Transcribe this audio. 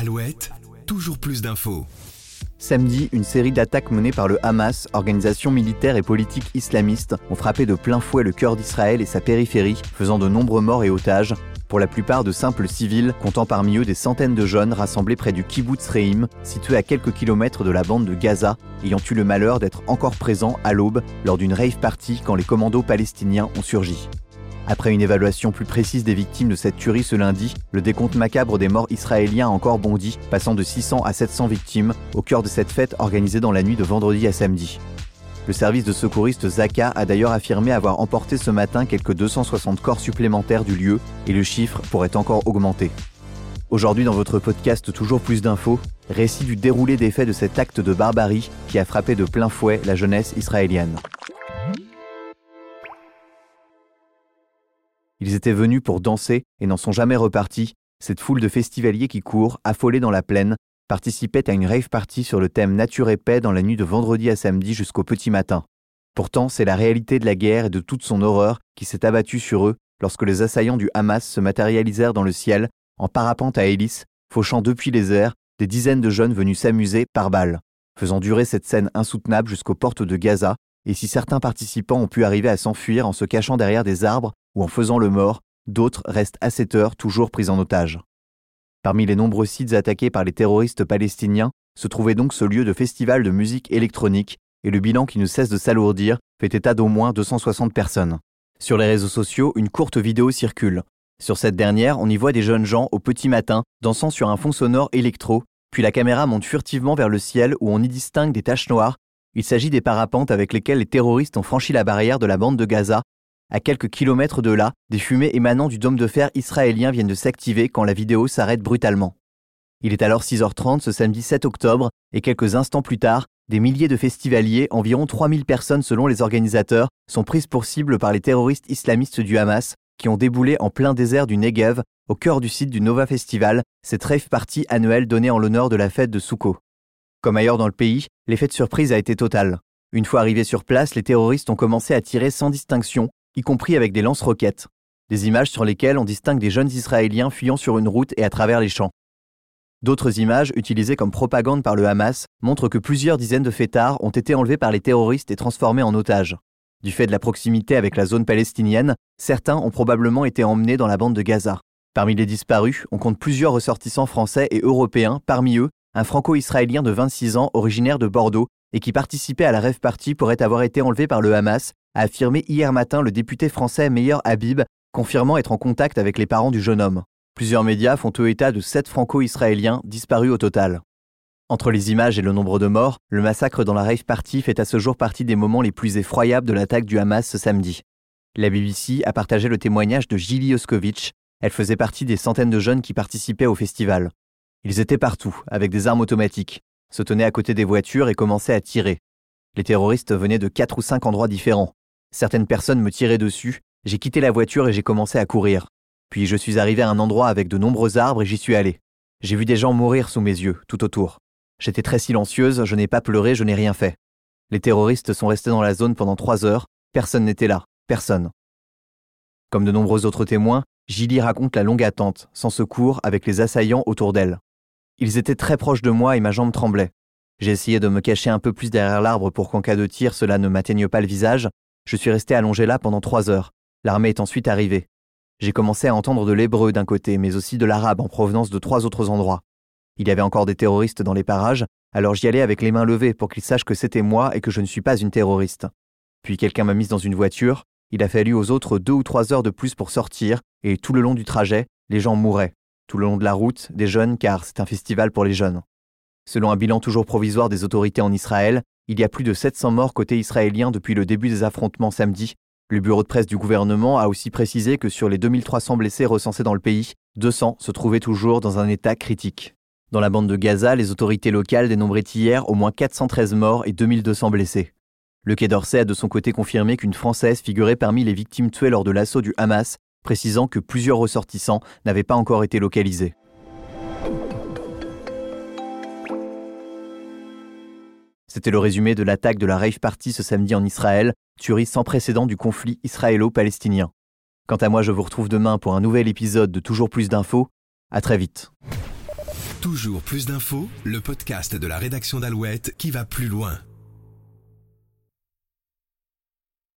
Alouette, toujours plus d'infos. Samedi, une série d'attaques menées par le Hamas, organisation militaire et politique islamiste, ont frappé de plein fouet le cœur d'Israël et sa périphérie, faisant de nombreux morts et otages, pour la plupart de simples civils, comptant parmi eux des centaines de jeunes rassemblés près du kibbutz Reim, situé à quelques kilomètres de la bande de Gaza, ayant eu le malheur d'être encore présents à l'aube lors d'une rave party quand les commandos palestiniens ont surgi. Après une évaluation plus précise des victimes de cette tuerie ce lundi, le décompte macabre des morts israéliens a encore bondi, passant de 600 à 700 victimes au cœur de cette fête organisée dans la nuit de vendredi à samedi. Le service de secouristes Zaka a d'ailleurs affirmé avoir emporté ce matin quelques 260 corps supplémentaires du lieu et le chiffre pourrait encore augmenter. Aujourd'hui dans votre podcast Toujours plus d'infos, récit du déroulé des faits de cet acte de barbarie qui a frappé de plein fouet la jeunesse israélienne. Ils étaient venus pour danser et n'en sont jamais repartis. Cette foule de festivaliers qui courent, affolés dans la plaine, participait à une rave party sur le thème Nature et paix dans la nuit de vendredi à samedi jusqu'au petit matin. Pourtant, c'est la réalité de la guerre et de toute son horreur qui s'est abattue sur eux lorsque les assaillants du Hamas se matérialisèrent dans le ciel, en parapente à hélice, fauchant depuis les airs des dizaines de jeunes venus s'amuser par balles, faisant durer cette scène insoutenable jusqu'aux portes de Gaza, et si certains participants ont pu arriver à s'enfuir en se cachant derrière des arbres ou en faisant le mort, d'autres restent à cette heure toujours pris en otage. Parmi les nombreux sites attaqués par les terroristes palestiniens se trouvait donc ce lieu de festival de musique électronique, et le bilan qui ne cesse de s'alourdir fait état d'au moins 260 personnes. Sur les réseaux sociaux, une courte vidéo circule. Sur cette dernière, on y voit des jeunes gens au petit matin dansant sur un fond sonore électro, puis la caméra monte furtivement vers le ciel où on y distingue des taches noires. Il s'agit des parapentes avec lesquelles les terroristes ont franchi la barrière de la bande de Gaza à quelques kilomètres de là, des fumées émanant du dôme de fer israélien viennent de s'activer quand la vidéo s'arrête brutalement. Il est alors 6h30 ce samedi 7 octobre, et quelques instants plus tard, des milliers de festivaliers, environ 3000 personnes selon les organisateurs, sont prises pour cible par les terroristes islamistes du Hamas, qui ont déboulé en plein désert du Negev, au cœur du site du Nova Festival, cette rave party annuelle donnée en l'honneur de la fête de Souko. Comme ailleurs dans le pays, l'effet de surprise a été total. Une fois arrivés sur place, les terroristes ont commencé à tirer sans distinction, y compris avec des lance-roquettes, des images sur lesquelles on distingue des jeunes Israéliens fuyant sur une route et à travers les champs. D'autres images, utilisées comme propagande par le Hamas, montrent que plusieurs dizaines de fêtards ont été enlevés par les terroristes et transformés en otages. Du fait de la proximité avec la zone palestinienne, certains ont probablement été emmenés dans la bande de Gaza. Parmi les disparus, on compte plusieurs ressortissants français et européens, parmi eux un franco-israélien de 26 ans originaire de Bordeaux et qui participait à la rêve party pourrait avoir été enlevé par le Hamas a affirmé hier matin le député français Meyer Habib, confirmant être en contact avec les parents du jeune homme. Plusieurs médias font eux état de sept franco-israéliens disparus au total. Entre les images et le nombre de morts, le massacre dans la rave party fait à ce jour partie des moments les plus effroyables de l'attaque du Hamas ce samedi. La BBC a partagé le témoignage de Gili Oskovich. Elle faisait partie des centaines de jeunes qui participaient au festival. Ils étaient partout, avec des armes automatiques, se tenaient à côté des voitures et commençaient à tirer. Les terroristes venaient de quatre ou cinq endroits différents. Certaines personnes me tiraient dessus, j'ai quitté la voiture et j'ai commencé à courir. Puis je suis arrivé à un endroit avec de nombreux arbres et j'y suis allé. J'ai vu des gens mourir sous mes yeux, tout autour. J'étais très silencieuse, je n'ai pas pleuré, je n'ai rien fait. Les terroristes sont restés dans la zone pendant trois heures, personne n'était là, personne. Comme de nombreux autres témoins, Gilly raconte la longue attente, sans secours, avec les assaillants autour d'elle. Ils étaient très proches de moi et ma jambe tremblait. J'ai essayé de me cacher un peu plus derrière l'arbre pour qu'en cas de tir cela ne m'atteigne pas le visage, je suis resté allongé là pendant trois heures. L'armée est ensuite arrivée. J'ai commencé à entendre de l'hébreu d'un côté, mais aussi de l'arabe en provenance de trois autres endroits. Il y avait encore des terroristes dans les parages, alors j'y allais avec les mains levées pour qu'ils sachent que c'était moi et que je ne suis pas une terroriste. Puis quelqu'un m'a mise dans une voiture, il a fallu aux autres deux ou trois heures de plus pour sortir, et tout le long du trajet, les gens mouraient. Tout le long de la route, des jeunes, car c'est un festival pour les jeunes. Selon un bilan toujours provisoire des autorités en Israël, il y a plus de 700 morts côté israélien depuis le début des affrontements samedi. Le bureau de presse du gouvernement a aussi précisé que sur les 2300 blessés recensés dans le pays, 200 se trouvaient toujours dans un état critique. Dans la bande de Gaza, les autorités locales dénombraient hier au moins 413 morts et 2200 blessés. Le Quai d'Orsay a de son côté confirmé qu'une Française figurait parmi les victimes tuées lors de l'assaut du Hamas, précisant que plusieurs ressortissants n'avaient pas encore été localisés. C'était le résumé de l'attaque de la rave party ce samedi en Israël, tuerie sans précédent du conflit israélo-palestinien. Quant à moi, je vous retrouve demain pour un nouvel épisode de Toujours plus d'infos. À très vite. Toujours plus d'infos, le podcast de la rédaction d'Alouette qui va plus loin.